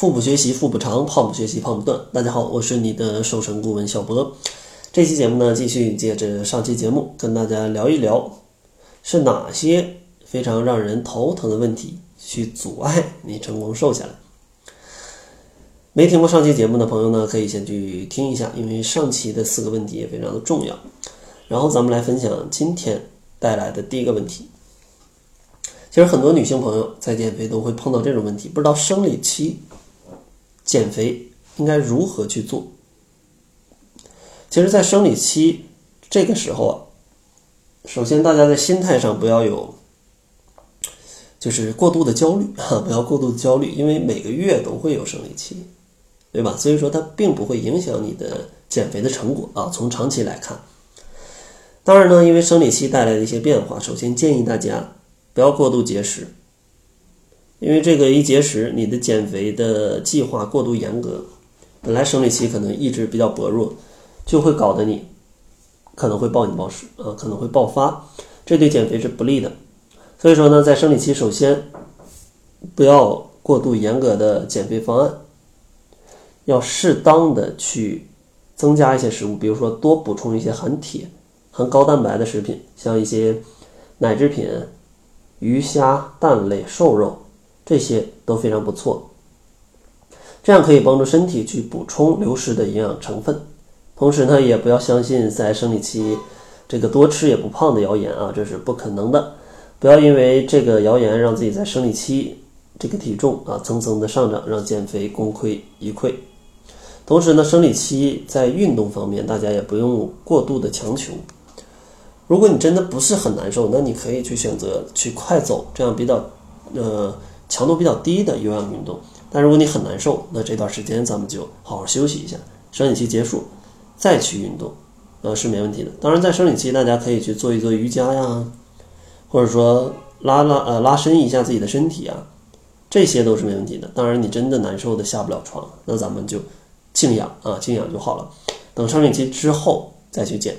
腹部学习腹部长，胖不学习胖不断。大家好，我是你的瘦身顾问小博。这期节目呢，继续接着上期节目，跟大家聊一聊，是哪些非常让人头疼的问题去阻碍你成功瘦下来。没听过上期节目的朋友呢，可以先去听一下，因为上期的四个问题也非常的重要。然后咱们来分享今天带来的第一个问题。其实很多女性朋友在减肥都会碰到这种问题，不知道生理期减肥应该如何去做。其实，在生理期这个时候啊，首先大家在心态上不要有，就是过度的焦虑哈，不要过度的焦虑，因为每个月都会有生理期，对吧？所以说它并不会影响你的减肥的成果啊。从长期来看，当然呢，因为生理期带来的一些变化，首先建议大家。不要过度节食，因为这个一节食，你的减肥的计划过度严格，本来生理期可能意志比较薄弱，就会搞得你可能会暴饮暴食啊，可能会爆发，这对减肥是不利的。所以说呢，在生理期，首先不要过度严格的减肥方案，要适当的去增加一些食物，比如说多补充一些含铁、含高蛋白的食品，像一些奶制品。鱼虾蛋类瘦肉这些都非常不错，这样可以帮助身体去补充流失的营养成分。同时呢，也不要相信在生理期这个多吃也不胖的谣言啊，这是不可能的。不要因为这个谣言让自己在生理期这个体重啊蹭蹭的上涨，让减肥功亏一篑。同时呢，生理期在运动方面，大家也不用过度的强求。如果你真的不是很难受，那你可以去选择去快走，这样比较，呃，强度比较低的有氧运动。但如果你很难受，那这段时间咱们就好好休息一下，生理期结束再去运动，呃，是没问题的。当然，在生理期，大家可以去做一做瑜伽呀，或者说拉拉呃拉伸一下自己的身体啊，这些都是没问题的。当然，你真的难受的下不了床，那咱们就静养啊，静养就好了。等生理期之后再去减。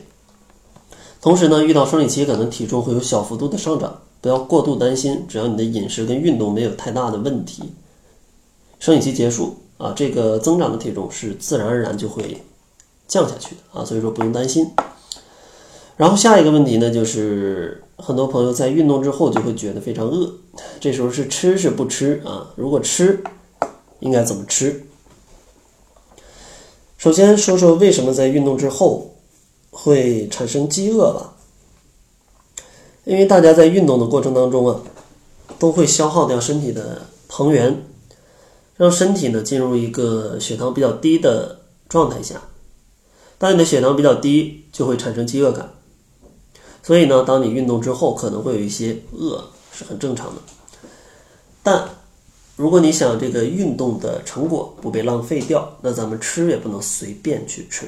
同时呢，遇到生理期可能体重会有小幅度的上涨，不要过度担心。只要你的饮食跟运动没有太大的问题，生理期结束啊，这个增长的体重是自然而然就会降下去的啊，所以说不用担心。然后下一个问题呢，就是很多朋友在运动之后就会觉得非常饿，这时候是吃是不吃啊？如果吃，应该怎么吃？首先说说为什么在运动之后。会产生饥饿吧？因为大家在运动的过程当中啊，都会消耗掉身体的糖原，让身体呢进入一个血糖比较低的状态下。当你的血糖比较低，就会产生饥饿感。所以呢，当你运动之后，可能会有一些饿，是很正常的。但如果你想这个运动的成果不被浪费掉，那咱们吃也不能随便去吃。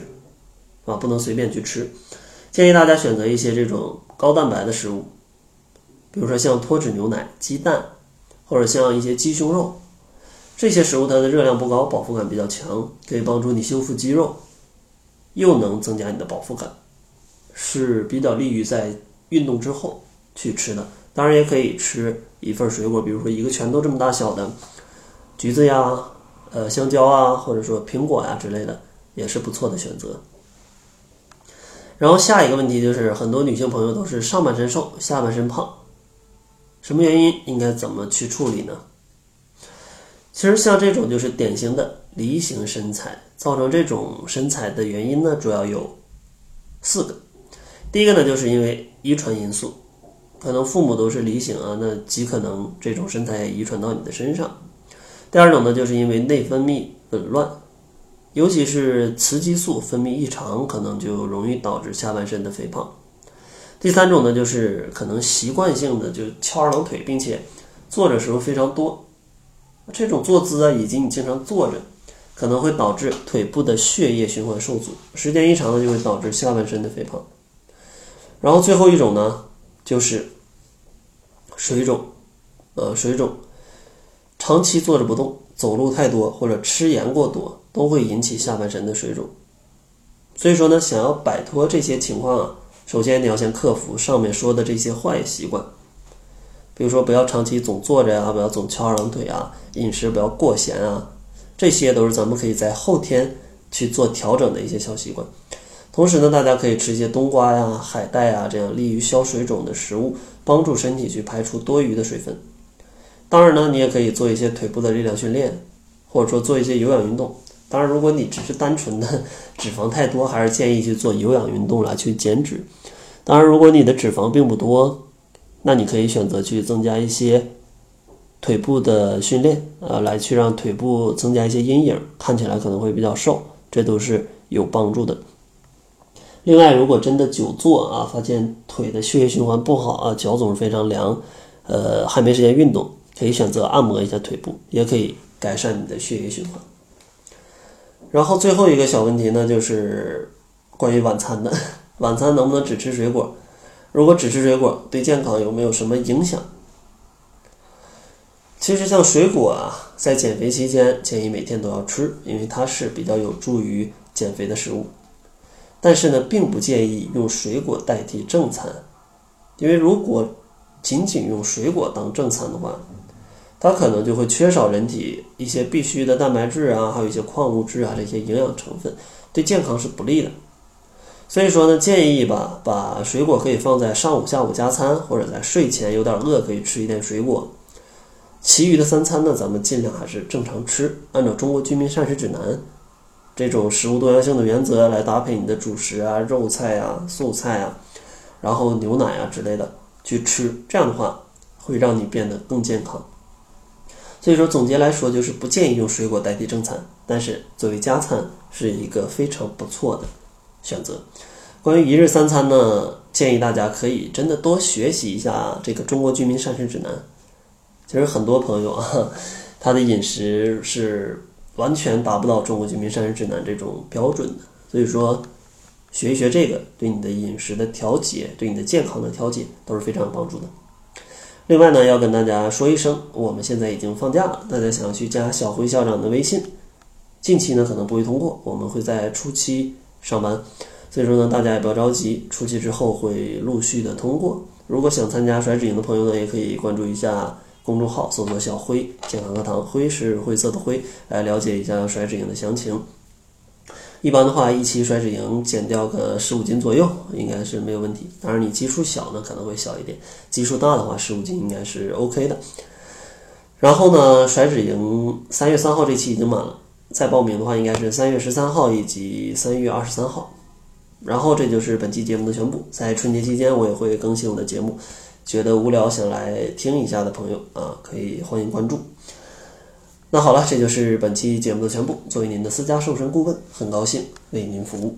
啊，不能随便去吃，建议大家选择一些这种高蛋白的食物，比如说像脱脂牛奶、鸡蛋，或者像一些鸡胸肉，这些食物它的热量不高，饱腹感比较强，可以帮助你修复肌肉，又能增加你的饱腹感，是比较利于在运动之后去吃的。当然也可以吃一份水果，比如说一个拳头这么大小的橘子呀、呃香蕉啊，或者说苹果呀之类的，也是不错的选择。然后下一个问题就是，很多女性朋友都是上半身瘦，下半身胖，什么原因？应该怎么去处理呢？其实像这种就是典型的梨形身材，造成这种身材的原因呢，主要有四个。第一个呢，就是因为遗传因素，可能父母都是梨形啊，那极可能这种身材遗传到你的身上。第二种呢，就是因为内分泌紊乱。尤其是雌激素分泌异常，可能就容易导致下半身的肥胖。第三种呢，就是可能习惯性的就翘二郎腿，并且坐着时候非常多，这种坐姿啊，以及你经常坐着，可能会导致腿部的血液循环受阻，时间一长呢，就会导致下半身的肥胖。然后最后一种呢，就是水肿，呃，水肿，长期坐着不动，走路太多或者吃盐过多。都会引起下半身的水肿，所以说呢，想要摆脱这些情况啊，首先你要先克服上面说的这些坏习惯，比如说不要长期总坐着呀，不要总翘二郎腿啊，饮食不要过咸啊，这些都是咱们可以在后天去做调整的一些小习惯。同时呢，大家可以吃一些冬瓜呀、海带啊这样利于消水肿的食物，帮助身体去排出多余的水分。当然呢，你也可以做一些腿部的力量训练，或者说做一些有氧运动。当然，如果你只是单纯的 脂肪太多，还是建议去做有氧运动来去减脂。当然，如果你的脂肪并不多，那你可以选择去增加一些腿部的训练，呃，来去让腿部增加一些阴影，看起来可能会比较瘦，这都是有帮助的。另外，如果真的久坐啊，发现腿的血液循环不好啊，脚总是非常凉，呃，还没时间运动，可以选择按摩一下腿部，也可以改善你的血液循环。然后最后一个小问题呢，就是关于晚餐的，晚餐能不能只吃水果？如果只吃水果，对健康有没有什么影响？其实像水果啊，在减肥期间建议每天都要吃，因为它是比较有助于减肥的食物。但是呢，并不建议用水果代替正餐，因为如果仅仅用水果当正餐的话，它可能就会缺少人体一些必需的蛋白质啊，还有一些矿物质啊这些营养成分，对健康是不利的。所以说呢，建议吧，把水果可以放在上午、下午加餐，或者在睡前有点饿可以吃一点水果。其余的三餐呢，咱们尽量还是正常吃，按照中国居民膳食指南。这种食物多样性的原则来搭配你的主食啊、肉菜啊、素菜啊，然后牛奶啊之类的去吃，这样的话会让你变得更健康。所以说，总结来说就是不建议用水果代替正餐，但是作为加餐是一个非常不错的选择。关于一日三餐呢，建议大家可以真的多学习一下这个中国居民膳食指南。其实很多朋友啊，他的饮食是。完全达不到中国居民膳食指南这种标准的，所以说学一学这个，对你的饮食的调节，对你的健康的调节都是非常有帮助的。另外呢，要跟大家说一声，我们现在已经放假了，大家想要去加小辉校长的微信，近期呢可能不会通过，我们会在初期上班，所以说呢大家也不要着急，初期之后会陆续的通过。如果想参加甩脂营的朋友呢，也可以关注一下。公众号搜索“小辉健康课堂”，辉是灰色的灰，来了解一下甩脂营的详情。一般的话，一期甩脂营减掉个十五斤左右，应该是没有问题。当然，你基数小呢，可能会小一点；基数大的话，十五斤应该是 OK 的。然后呢，甩脂营三月三号这期已经满了，再报名的话，应该是三月十三号以及三月二十三号。然后这就是本期节目的全部。在春节期间，我也会更新我的节目。觉得无聊想来听一下的朋友啊，可以欢迎关注。那好了，这就是本期节目的全部。作为您的私家瘦身顾问，很高兴为您服务。